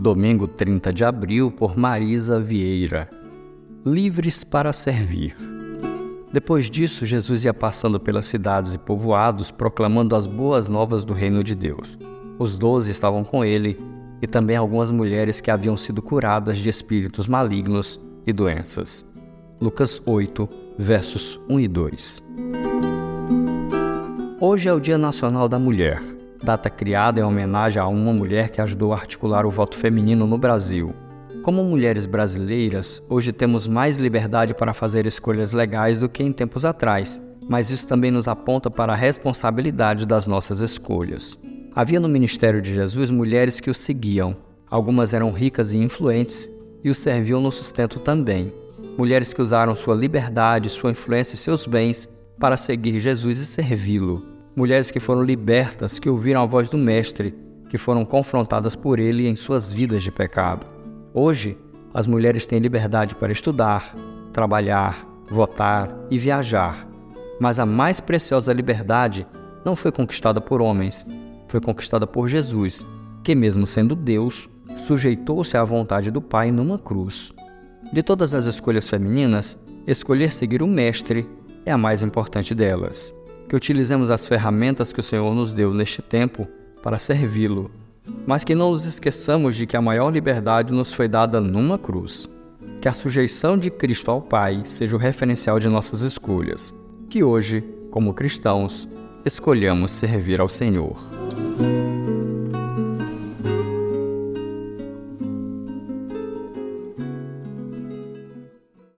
domingo 30 de abril, por Marisa Vieira. Livres para servir. Depois disso, Jesus ia passando pelas cidades e povoados, proclamando as boas novas do reino de Deus. Os doze estavam com ele, e também algumas mulheres que haviam sido curadas de espíritos malignos e doenças. Lucas 8, versos 1 e 2. Hoje é o Dia Nacional da Mulher data criada em homenagem a uma mulher que ajudou a articular o voto feminino no Brasil. Como mulheres brasileiras, hoje temos mais liberdade para fazer escolhas legais do que em tempos atrás, mas isso também nos aponta para a responsabilidade das nossas escolhas. Havia no ministério de Jesus mulheres que o seguiam. Algumas eram ricas e influentes e o serviam no sustento também. Mulheres que usaram sua liberdade, sua influência e seus bens para seguir Jesus e servi-lo mulheres que foram libertas, que ouviram a voz do Mestre, que foram confrontadas por ele em suas vidas de pecado. Hoje, as mulheres têm liberdade para estudar, trabalhar, votar e viajar, mas a mais preciosa liberdade não foi conquistada por homens, foi conquistada por Jesus, que, mesmo sendo Deus, sujeitou-se à vontade do Pai numa cruz. De todas as escolhas femininas, escolher seguir o Mestre é a mais importante delas que utilizemos as ferramentas que o Senhor nos deu neste tempo para servi-lo, mas que não nos esqueçamos de que a maior liberdade nos foi dada numa cruz. Que a sujeição de Cristo ao Pai seja o referencial de nossas escolhas. Que hoje, como cristãos, escolhamos servir ao Senhor.